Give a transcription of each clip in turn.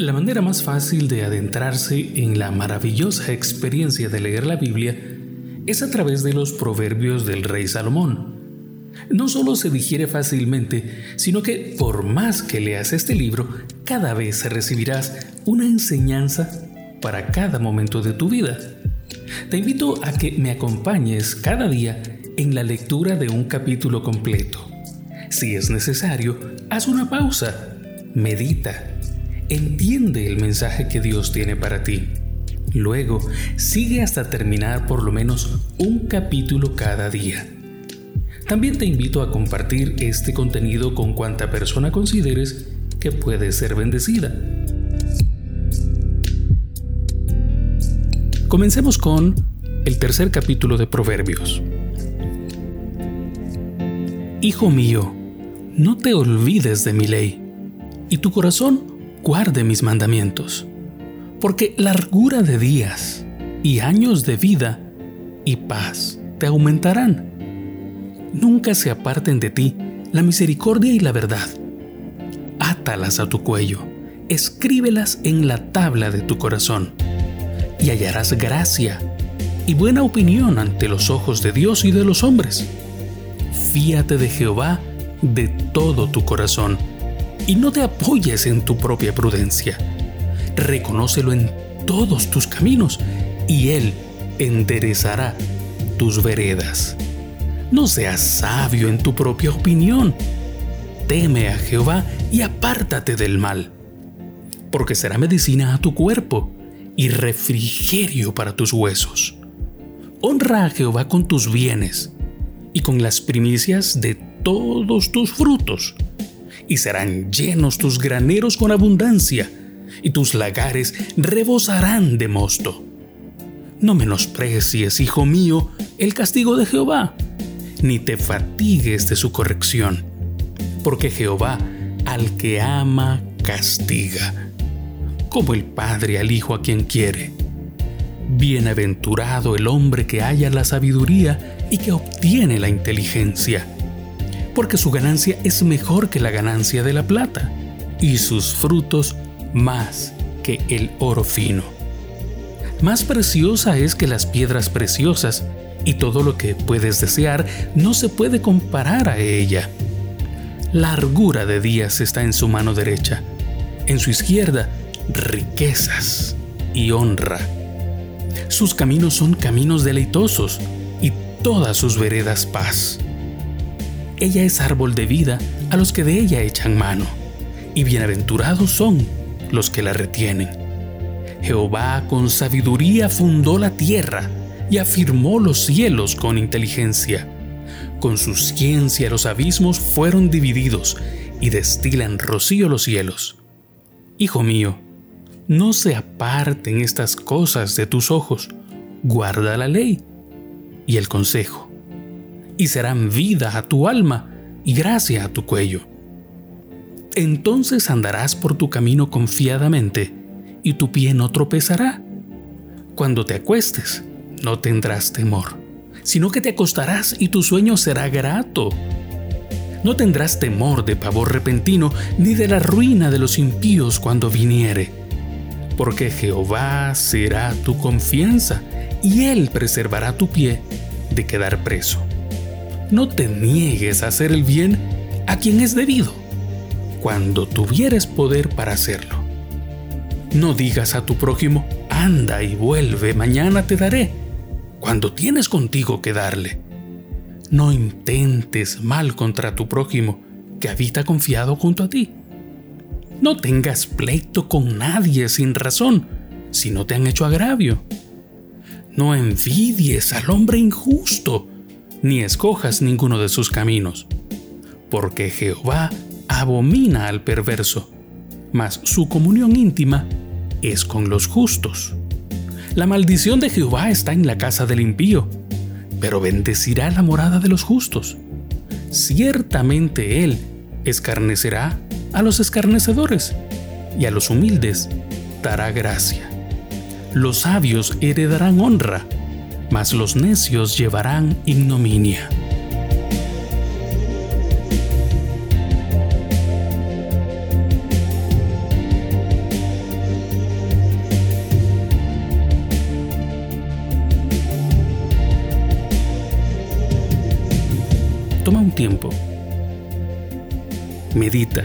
La manera más fácil de adentrarse en la maravillosa experiencia de leer la Biblia es a través de los proverbios del rey Salomón. No solo se digiere fácilmente, sino que por más que leas este libro, cada vez recibirás una enseñanza para cada momento de tu vida. Te invito a que me acompañes cada día en la lectura de un capítulo completo. Si es necesario, haz una pausa, medita entiende el mensaje que Dios tiene para ti. Luego, sigue hasta terminar por lo menos un capítulo cada día. También te invito a compartir este contenido con cuanta persona consideres que puede ser bendecida. Comencemos con el tercer capítulo de Proverbios. Hijo mío, no te olvides de mi ley, y tu corazón guarde mis mandamientos, porque largura de días y años de vida y paz te aumentarán. Nunca se aparten de ti la misericordia y la verdad. Átalas a tu cuello, escríbelas en la tabla de tu corazón, y hallarás gracia y buena opinión ante los ojos de Dios y de los hombres. Fíate de Jehová de todo tu corazón y no te apoyes en tu propia prudencia. Reconócelo en todos tus caminos y Él enderezará tus veredas. No seas sabio en tu propia opinión. Teme a Jehová y apártate del mal, porque será medicina a tu cuerpo y refrigerio para tus huesos. Honra a Jehová con tus bienes y con las primicias de todos tus frutos y serán llenos tus graneros con abundancia, y tus lagares rebosarán de mosto. No menosprecies, hijo mío, el castigo de Jehová, ni te fatigues de su corrección, porque Jehová al que ama castiga, como el Padre al Hijo a quien quiere. Bienaventurado el hombre que halla la sabiduría y que obtiene la inteligencia porque su ganancia es mejor que la ganancia de la plata, y sus frutos más que el oro fino. Más preciosa es que las piedras preciosas, y todo lo que puedes desear no se puede comparar a ella. Largura de días está en su mano derecha, en su izquierda riquezas y honra. Sus caminos son caminos deleitosos y todas sus veredas paz ella es árbol de vida a los que de ella echan mano, y bienaventurados son los que la retienen. Jehová con sabiduría fundó la tierra y afirmó los cielos con inteligencia. Con su ciencia los abismos fueron divididos y destilan rocío los cielos. Hijo mío, no se aparten estas cosas de tus ojos, guarda la ley y el consejo y serán vida a tu alma y gracia a tu cuello. Entonces andarás por tu camino confiadamente y tu pie no tropezará. Cuando te acuestes, no tendrás temor, sino que te acostarás y tu sueño será grato. No tendrás temor de pavor repentino ni de la ruina de los impíos cuando viniere, porque Jehová será tu confianza y Él preservará tu pie de quedar preso no te niegues a hacer el bien a quien es debido, cuando tuvieres poder para hacerlo. No digas a tu prójimo, anda y vuelve, mañana te daré, cuando tienes contigo que darle. No intentes mal contra tu prójimo, que habita confiado junto a ti. No tengas pleito con nadie sin razón, si no te han hecho agravio. No envidies al hombre injusto, ni escojas ninguno de sus caminos, porque Jehová abomina al perverso, mas su comunión íntima es con los justos. La maldición de Jehová está en la casa del impío, pero bendecirá la morada de los justos. Ciertamente Él escarnecerá a los escarnecedores y a los humildes dará gracia. Los sabios heredarán honra mas los necios llevarán ignominia. Toma un tiempo. Medita.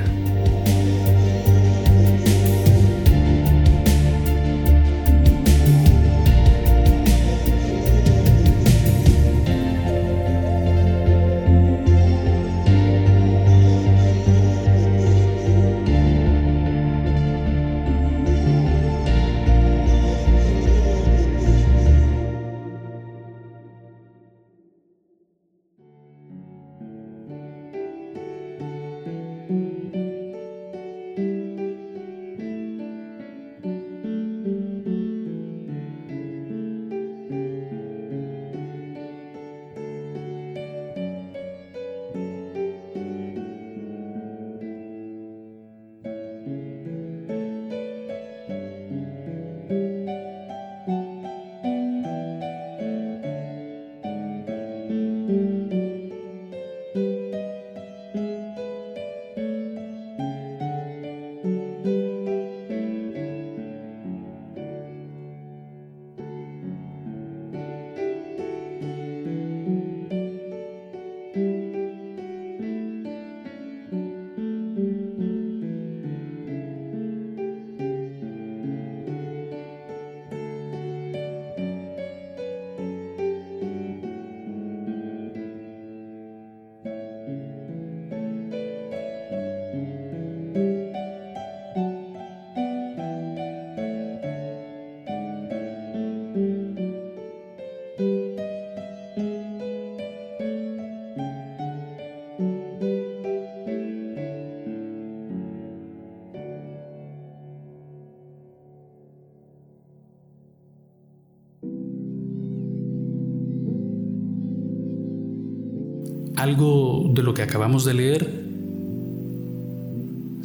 Algo de lo que acabamos de leer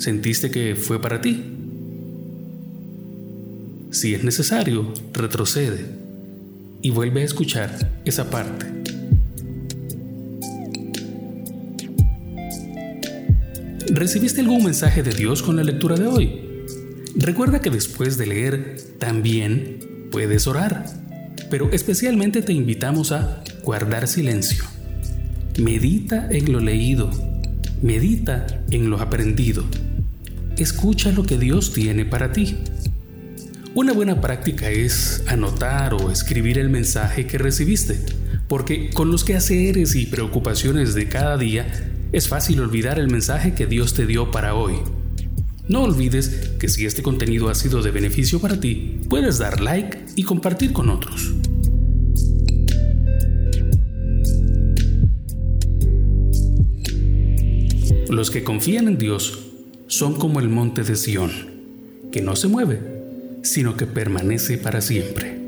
sentiste que fue para ti. Si es necesario, retrocede y vuelve a escuchar esa parte. ¿Recibiste algún mensaje de Dios con la lectura de hoy? Recuerda que después de leer también puedes orar, pero especialmente te invitamos a guardar silencio. Medita en lo leído, medita en lo aprendido. Escucha lo que Dios tiene para ti. Una buena práctica es anotar o escribir el mensaje que recibiste, porque con los quehaceres y preocupaciones de cada día es fácil olvidar el mensaje que Dios te dio para hoy. No olvides que si este contenido ha sido de beneficio para ti, puedes dar like y compartir con otros. Los que confían en Dios son como el monte de Sión, que no se mueve, sino que permanece para siempre.